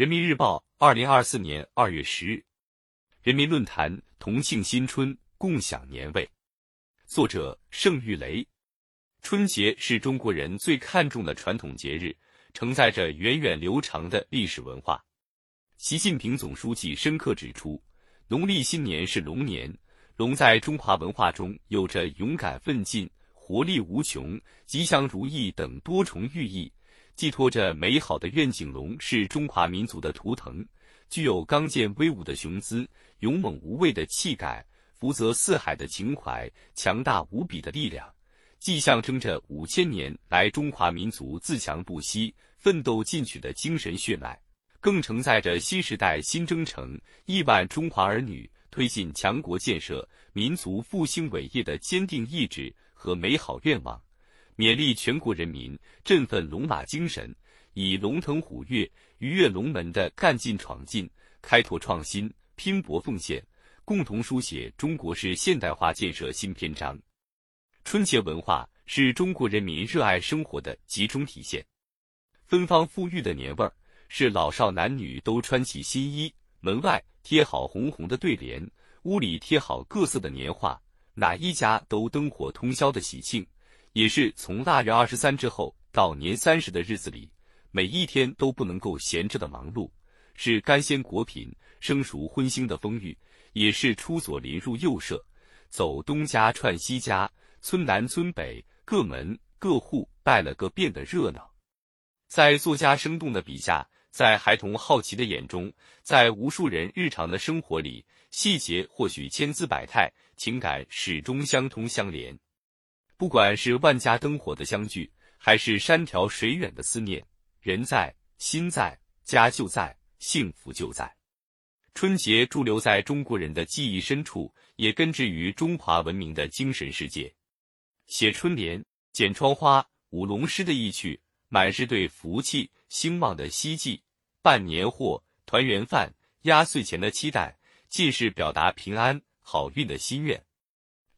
人民日报，二零二四年二月十日。人民论坛：同庆新春，共享年味。作者：盛玉雷。春节是中国人最看重的传统节日，承载着源远流长的历史文化。习近平总书记深刻指出，农历新年是龙年，龙在中华文化中有着勇敢奋进、活力无穷、吉祥如意等多重寓意，寄托着美好的愿景。龙是中华民族的图腾。具有刚健威武的雄姿、勇猛无畏的气概、福泽四海的情怀、强大无比的力量，既象征着五千年来中华民族自强不息、奋斗进取的精神血脉，更承载着新时代新征程亿万中华儿女推进强国建设、民族复兴伟业的坚定意志和美好愿望，勉励全国人民振奋龙马精神。以龙腾虎跃、鱼跃龙门的干劲闯劲、开拓创新、拼搏奉献，共同书写中国式现代化建设新篇章。春节文化是中国人民热爱生活的集中体现，芬芳馥郁的年味儿，是老少男女都穿起新衣，门外贴好红红的对联，屋里贴好各色的年画，哪一家都灯火通宵的喜庆，也是从腊月二十三之后到年三十的日子里。每一天都不能够闲着的忙碌，是干鲜果品、生熟荤腥的丰裕，也是出左邻入右舍，走东家串西家，村南村北，各门各户拜了个遍的热闹。在作家生动的笔下，在孩童好奇的眼中，在无数人日常的生活里，细节或许千姿百态，情感始终相通相连。不管是万家灯火的相聚，还是山条水远的思念。人在，心在，家就在，幸福就在。春节驻留在中国人的记忆深处，也根植于中华文明的精神世界。写春联、剪窗花、舞龙狮的意趣，满是对福气兴旺的希冀；办年货、团圆饭、压岁钱的期待，尽是表达平安好运的心愿。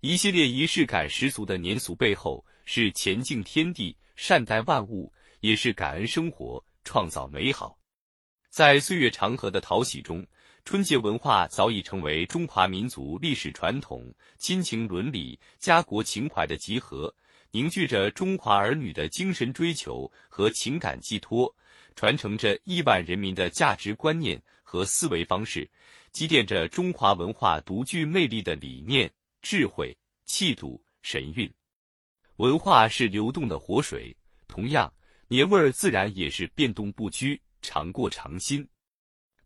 一系列仪式感十足的年俗背后，是前敬天地、善待万物。也是感恩生活，创造美好。在岁月长河的淘洗中，春节文化早已成为中华民族历史传统、亲情伦理、家国情怀的集合，凝聚着中华儿女的精神追求和情感寄托，传承着亿万人民的价值观念和思维方式，积淀着中华文化独具魅力的理念、智慧、气度、神韵。文化是流动的活水，同样。年味儿自然也是变动不居，常过常新。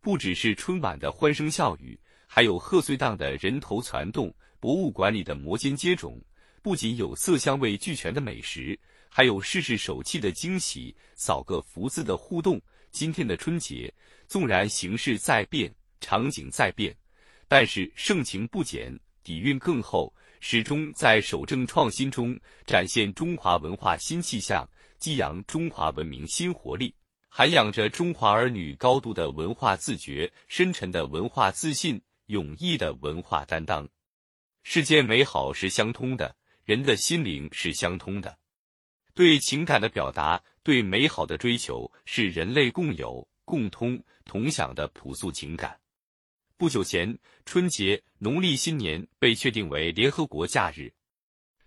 不只是春晚的欢声笑语，还有贺岁档的人头攒动，博物馆里的摩肩接踵。不仅有色香味俱全的美食，还有试试手气的惊喜，扫个福字的互动。今天的春节，纵然形势在变，场景在变，但是盛情不减，底蕴更厚，始终在守正创新中展现中华文化新气象。激扬中华文明新活力，涵养着中华儿女高度的文化自觉、深沉的文化自信、勇毅的文化担当。世间美好是相通的，人的心灵是相通的。对情感的表达，对美好的追求，是人类共有、共通、同享的朴素情感。不久前，春节农历新年被确定为联合国假日。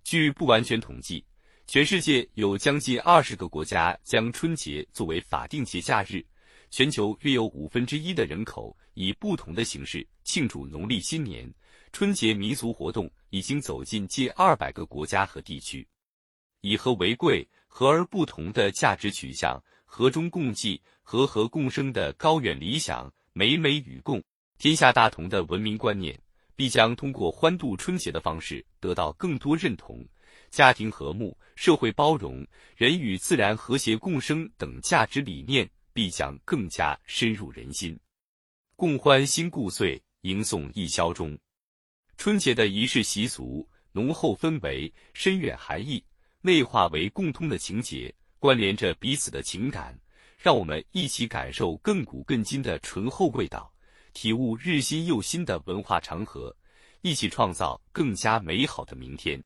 据不完全统计。全世界有将近二十个国家将春节作为法定节假日，全球约有五分之一的人口以不同的形式庆祝农历新年。春节民俗活动已经走进近二百个国家和地区。以和为贵、和而不同的价值取向，和中共济、和和共生的高远理想，美美与共、天下大同的文明观念，必将通过欢度春节的方式得到更多认同。家庭和睦、社会包容、人与自然和谐共生等价值理念必将更加深入人心。共欢新故岁，迎送一宵中。春节的仪式习俗浓厚氛围、深远含义，内化为共通的情节，关联着彼此的情感。让我们一起感受亘古亘今的醇厚味道，体悟日新又新的文化长河，一起创造更加美好的明天。